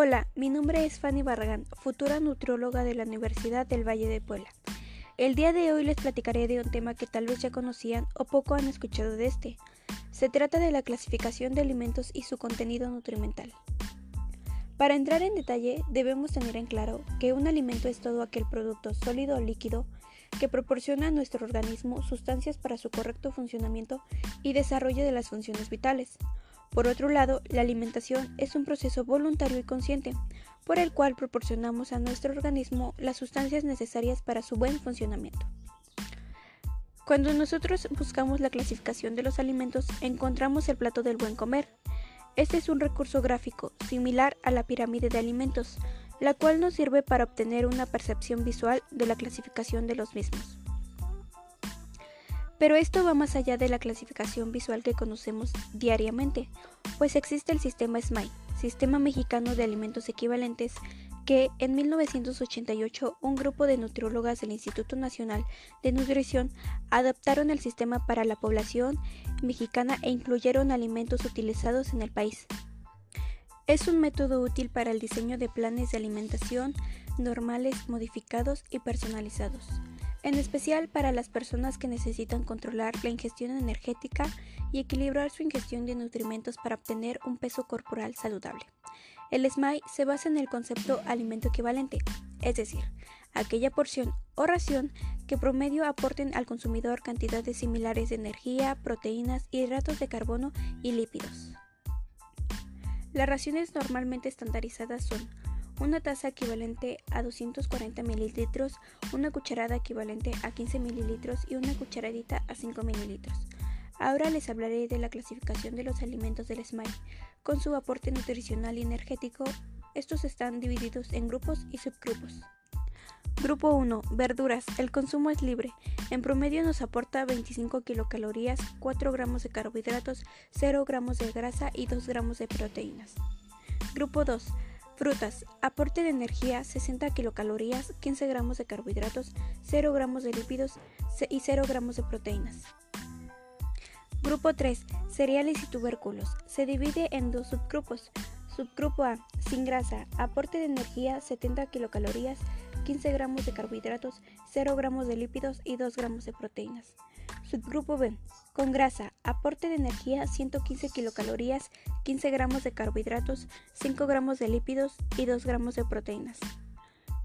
Hola, mi nombre es Fanny Barragán, futura nutrióloga de la Universidad del Valle de Puebla. El día de hoy les platicaré de un tema que tal vez ya conocían o poco han escuchado de este. Se trata de la clasificación de alimentos y su contenido nutrimental. Para entrar en detalle, debemos tener en claro que un alimento es todo aquel producto sólido o líquido que proporciona a nuestro organismo sustancias para su correcto funcionamiento y desarrollo de las funciones vitales. Por otro lado, la alimentación es un proceso voluntario y consciente, por el cual proporcionamos a nuestro organismo las sustancias necesarias para su buen funcionamiento. Cuando nosotros buscamos la clasificación de los alimentos, encontramos el plato del buen comer. Este es un recurso gráfico similar a la pirámide de alimentos, la cual nos sirve para obtener una percepción visual de la clasificación de los mismos. Pero esto va más allá de la clasificación visual que conocemos diariamente, pues existe el sistema SMAI, Sistema Mexicano de Alimentos Equivalentes, que en 1988 un grupo de nutriólogas del Instituto Nacional de Nutrición adaptaron el sistema para la población mexicana e incluyeron alimentos utilizados en el país. Es un método útil para el diseño de planes de alimentación normales, modificados y personalizados en especial para las personas que necesitan controlar la ingestión energética y equilibrar su ingestión de nutrimentos para obtener un peso corporal saludable. El SMAI se basa en el concepto alimento equivalente, es decir, aquella porción o ración que promedio aporten al consumidor cantidades similares de energía, proteínas, hidratos de carbono y lípidos. Las raciones normalmente estandarizadas son una taza equivalente a 240 mililitros, una cucharada equivalente a 15 mililitros y una cucharadita a 5 mililitros. Ahora les hablaré de la clasificación de los alimentos del SMILE. Con su aporte nutricional y energético, estos están divididos en grupos y subgrupos. Grupo 1. Verduras. El consumo es libre. En promedio nos aporta 25 kilocalorías, 4 gramos de carbohidratos, 0 gramos de grasa y 2 gramos de proteínas. Grupo 2. Frutas. Aporte de energía 60 kilocalorías, 15 gramos de carbohidratos, 0 gramos de lípidos y 0 gramos de proteínas. Grupo 3. Cereales y tubérculos. Se divide en dos subgrupos. Subgrupo A. Sin grasa. Aporte de energía 70 kilocalorías, 15 gramos de carbohidratos, 0 gramos de lípidos y 2 gramos de proteínas. Subgrupo B. Con grasa. Aporte de energía 115 kilocalorías, 15 gramos de carbohidratos, 5 gramos de lípidos y 2 gramos de proteínas.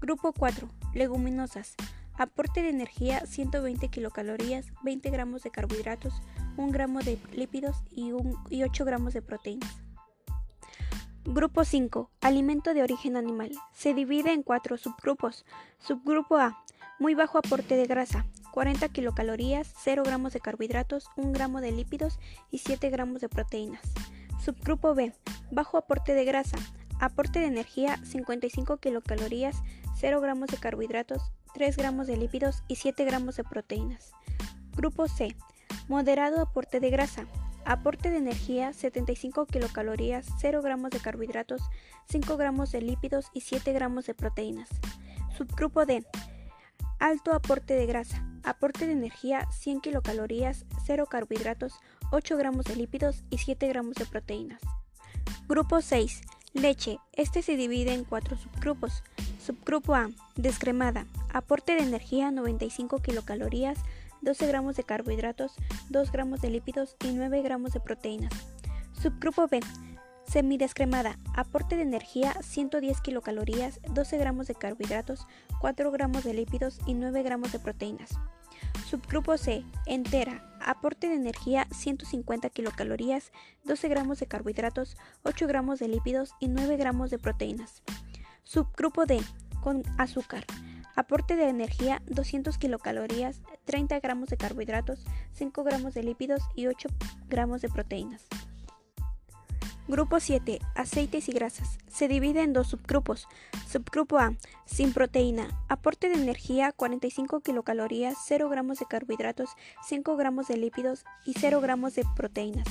Grupo 4. Leguminosas. Aporte de energía 120 kilocalorías, 20 gramos de carbohidratos, 1 gramo de lípidos y, 8 gramos de proteínas. Grupo 5. Alimento de origen animal. Se divide en cuatro subgrupos. Subgrupo A. Muy bajo aporte de grasa. 40 kilocalorías, 0 gramos de carbohidratos, 1 gramo de lípidos y 7 gramos de proteínas. Subgrupo B. Bajo aporte de grasa. Aporte de energía 55 kilocalorías, 0 gramos de carbohidratos, 3 gramos de lípidos y 7 gramos de proteínas. Grupo C. Moderado aporte de grasa. Aporte de energía 75 kilocalorías, 0 gramos de carbohidratos, 5 gramos de lípidos y 7 gramos de proteínas. Subgrupo D. Alto aporte de grasa. Aporte de energía 100 kilocalorías, 0 carbohidratos, 8 gramos de lípidos y 7 gramos de proteínas. Grupo 6. Leche. Este se divide en cuatro subgrupos. Subgrupo A. Descremada. Aporte de energía 95 kilocalorías, 12 gramos de carbohidratos, 2 gramos de lípidos y 9 gramos de proteínas. Subgrupo B. Semidescremada. Aporte de energía 110 kilocalorías, 12 gramos de carbohidratos, 4 gramos de lípidos y 9 gramos de proteínas. Subgrupo C. Entera. Aporte de energía 150 kilocalorías, 12 gramos de carbohidratos, 8 gramos de lípidos y 9 gramos de proteínas. Subgrupo D. Con azúcar. Aporte de energía 200 kilocalorías, 30 gramos de carbohidratos, 5 gramos de lípidos y 8 gramos de proteínas. Grupo 7. Aceites y grasas. Se divide en dos subgrupos. Subgrupo A. Sin proteína. Aporte de energía 45 kilocalorías, 0 gramos de carbohidratos, 5 gramos de lípidos y 0 gramos de proteínas.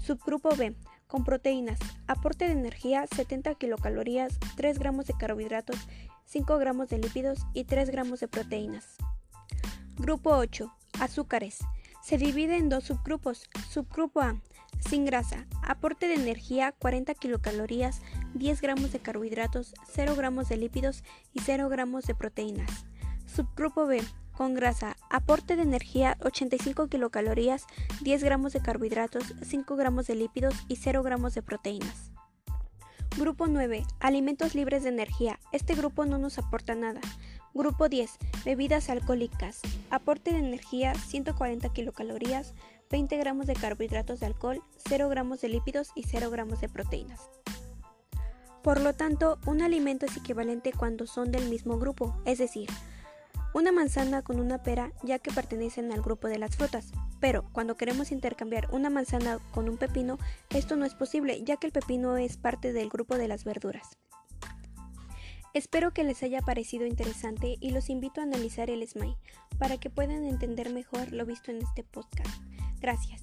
Subgrupo B. Con proteínas. Aporte de energía 70 kilocalorías, 3 gramos de carbohidratos, 5 gramos de lípidos y 3 gramos de proteínas. Grupo 8. Azúcares. Se divide en dos subgrupos. Subgrupo A sin grasa. Aporte de energía 40 kilocalorías, 10 gramos de carbohidratos, 0 gramos de lípidos y 0 gramos de proteínas. Subgrupo B, con grasa, aporte de energía 85 kilocalorías, 10 gramos de carbohidratos, 5 gramos de lípidos y 0 gramos de proteínas. Grupo 9. Alimentos libres de energía. Este grupo no nos aporta nada. Grupo 10. Bebidas alcohólicas. Aporte de energía 140 kilocalorías, 20 gramos de carbohidratos de alcohol, 0 gramos de lípidos y 0 gramos de proteínas. Por lo tanto, un alimento es equivalente cuando son del mismo grupo, es decir, una manzana con una pera ya que pertenecen al grupo de las frutas. Pero cuando queremos intercambiar una manzana con un pepino, esto no es posible ya que el pepino es parte del grupo de las verduras. Espero que les haya parecido interesante y los invito a analizar el SMAI para que puedan entender mejor lo visto en este podcast. Gracias.